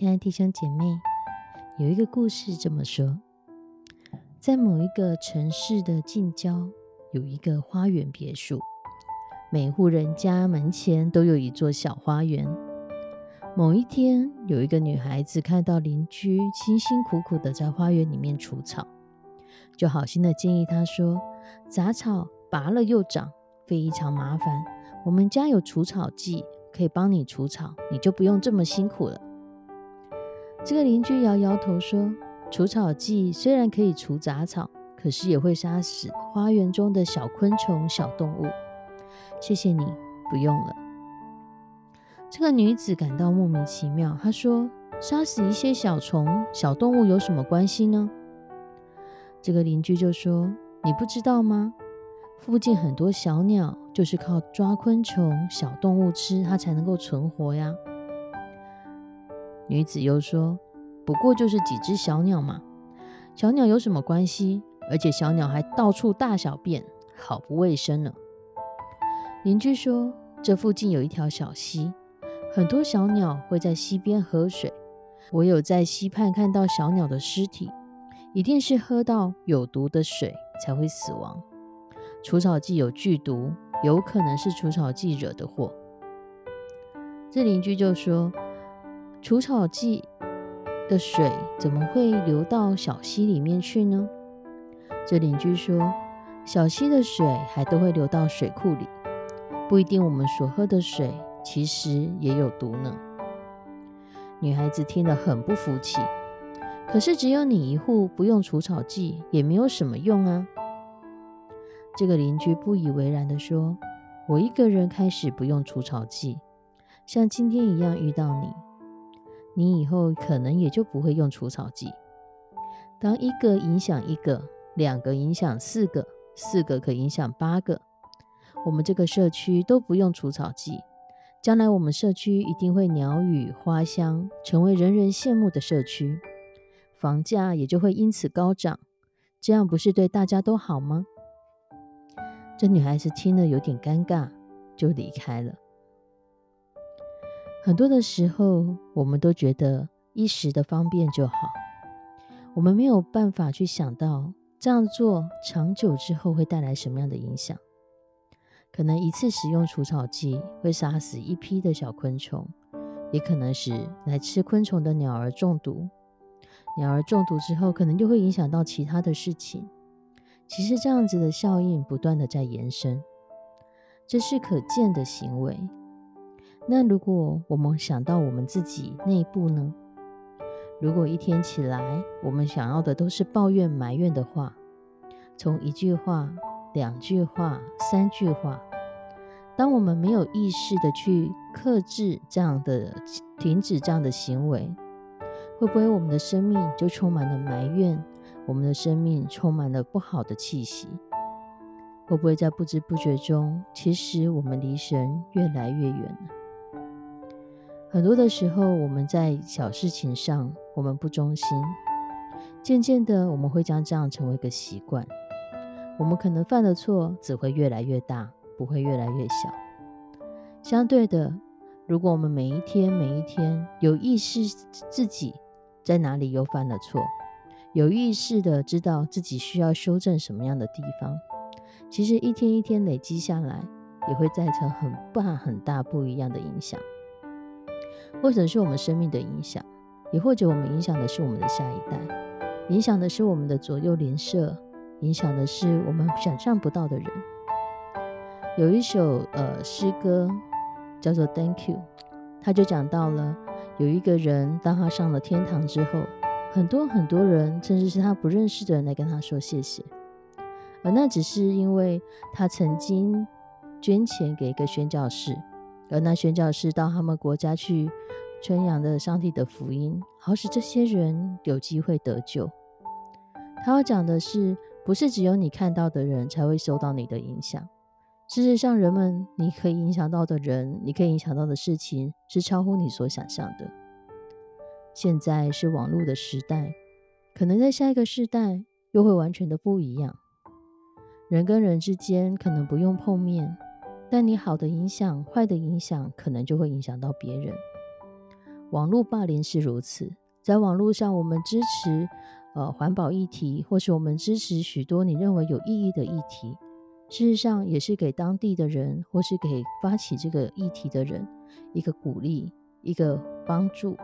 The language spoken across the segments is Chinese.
亲爱的弟兄姐妹，有一个故事这么说：在某一个城市的近郊，有一个花园别墅，每户人家门前都有一座小花园。某一天，有一个女孩子看到邻居辛辛苦苦的在花园里面除草，就好心的建议他说：“杂草拔了又长，非常麻烦。我们家有除草剂，可以帮你除草，你就不用这么辛苦了。”这个邻居摇摇头说：“除草剂虽然可以除杂草，可是也会杀死花园中的小昆虫、小动物。谢谢你，不用了。”这个女子感到莫名其妙。她说：“杀死一些小虫、小动物有什么关系呢？”这个邻居就说：“你不知道吗？附近很多小鸟就是靠抓昆虫、小动物吃，它才能够存活呀。”女子又说：“不过就是几只小鸟嘛，小鸟有什么关系？而且小鸟还到处大小便，好不卫生呢。”邻居说：“这附近有一条小溪，很多小鸟会在溪边喝水。我有在溪畔看到小鸟的尸体，一定是喝到有毒的水才会死亡。除草剂有剧毒，有可能是除草剂惹的祸。”这邻居就说。除草剂的水怎么会流到小溪里面去呢？这邻居说，小溪的水还都会流到水库里，不一定我们所喝的水其实也有毒呢。女孩子听了很不服气，可是只有你一户不用除草剂，也没有什么用啊。这个邻居不以为然的说：“我一个人开始不用除草剂，像今天一样遇到你。”你以后可能也就不会用除草剂。当一个影响一个，两个影响四个，四个可影响八个，我们这个社区都不用除草剂，将来我们社区一定会鸟语花香，成为人人羡慕的社区，房价也就会因此高涨。这样不是对大家都好吗？这女孩子听了有点尴尬，就离开了。很多的时候，我们都觉得一时的方便就好，我们没有办法去想到这样做长久之后会带来什么样的影响。可能一次使用除草剂会杀死一批的小昆虫，也可能是来吃昆虫的鸟儿中毒。鸟儿中毒之后，可能就会影响到其他的事情。其实这样子的效应不断的在延伸，这是可见的行为。那如果我们想到我们自己内部呢？如果一天起来，我们想要的都是抱怨、埋怨的话，从一句话、两句话、三句话，当我们没有意识的去克制这样的、停止这样的行为，会不会我们的生命就充满了埋怨？我们的生命充满了不好的气息？会不会在不知不觉中，其实我们离神越来越远了？很多的时候，我们在小事情上我们不忠心，渐渐的我们会将这样成为一个习惯。我们可能犯的错只会越来越大，不会越来越小。相对的，如果我们每一天每一天有意识自己在哪里又犯了错，有意识的知道自己需要修正什么样的地方，其实一天一天累积下来，也会造成很大很大不一样的影响。或者是我们生命的影响，也或者我们影响的是我们的下一代，影响的是我们的左右邻舍，影响的是我们想象不到的人。有一首呃诗歌叫做《Thank You》，他就讲到了有一个人，当他上了天堂之后，很多很多人，甚至是他不认识的人来跟他说谢谢，而那只是因为他曾经捐钱给一个宣教士，而那宣教士到他们国家去宣扬的上帝的福音，好使这些人有机会得救。他要讲的是，不是只有你看到的人才会受到你的影响。事实上，人们你可以影响到的人，你可以影响到的事情，是超乎你所想象的。现在是网络的时代，可能在下一个世代又会完全的不一样。人跟人之间可能不用碰面，但你好的影响、坏的影响，可能就会影响到别人。网络霸凌是如此，在网络上，我们支持呃环保议题，或是我们支持许多你认为有意义的议题。事实上，也是给当地的人，或是给发起这个议题的人一个鼓励、一个帮助，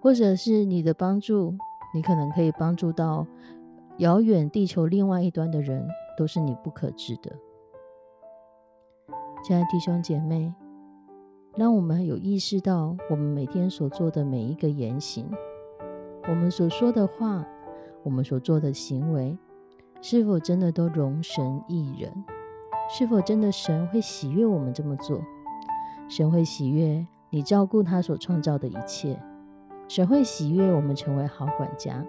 或者是你的帮助，你可能可以帮助到遥远地球另外一端的人，都是你不可知的。亲爱的弟兄姐妹，让我们有意识到，我们每天所做的每一个言行，我们所说的话，我们所做的行为。是否真的都容神一人？是否真的神会喜悦我们这么做？神会喜悦你照顾他所创造的一切。神会喜悦我们成为好管家。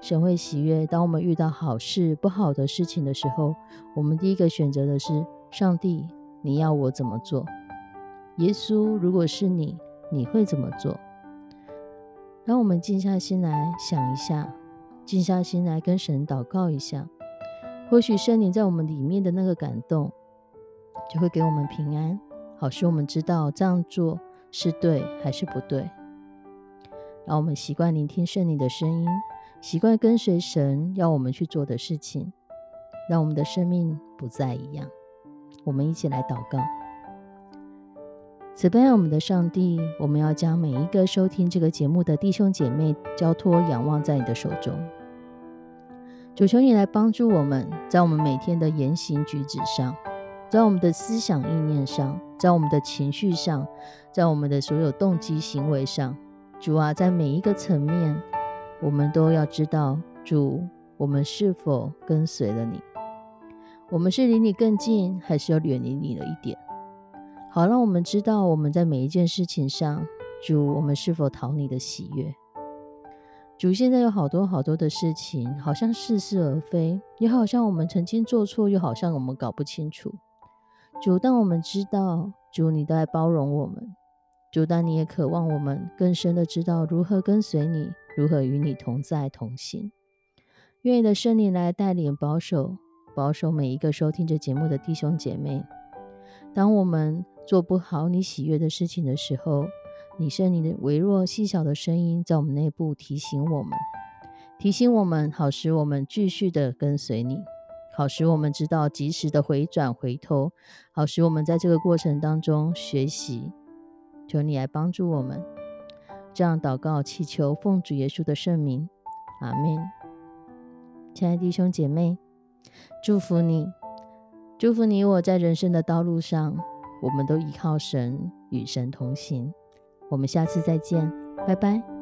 神会喜悦当我们遇到好事、不好的事情的时候，我们第一个选择的是上帝，你要我怎么做？耶稣，如果是你，你会怎么做？让我们静下心来想一下。静下心来跟神祷告一下，或许圣灵在我们里面的那个感动，就会给我们平安，好使我们知道这样做是对还是不对。让我们习惯聆听圣灵的声音，习惯跟随神要我们去做的事情，让我们的生命不再一样。我们一起来祷告。慈悲爱我们的上帝，我们要将每一个收听这个节目的弟兄姐妹交托、仰望在你的手中。主求你来帮助我们，在我们每天的言行举止上，在我们的思想意念上，在我们的情绪上，在我们的所有动机行为上，主啊，在每一个层面，我们都要知道，主，我们是否跟随了你？我们是离你更近，还是要远离你了一点？好，让我们知道我们在每一件事情上，主，我们是否讨你的喜悦？主，现在有好多好多的事情，好像似是而非，也好像我们曾经做错，又好像我们搞不清楚。主，但我们知道，主，你都在包容我们。主，但你也渴望我们更深的知道如何跟随你，如何与你同在同行。愿你的圣灵来带领、保守、保守每一个收听这节目的弟兄姐妹。当我们做不好你喜悦的事情的时候，你圣灵的微弱细小的声音在我们内部提醒我们，提醒我们，好使我们继续的跟随你，好使我们知道及时的回转回头，好使我们在这个过程当中学习。求你来帮助我们，这样祷告祈求奉主耶稣的圣名，阿门。亲爱的弟兄姐妹，祝福你，祝福你我在人生的道路上。我们都依靠神，与神同行。我们下次再见，拜拜。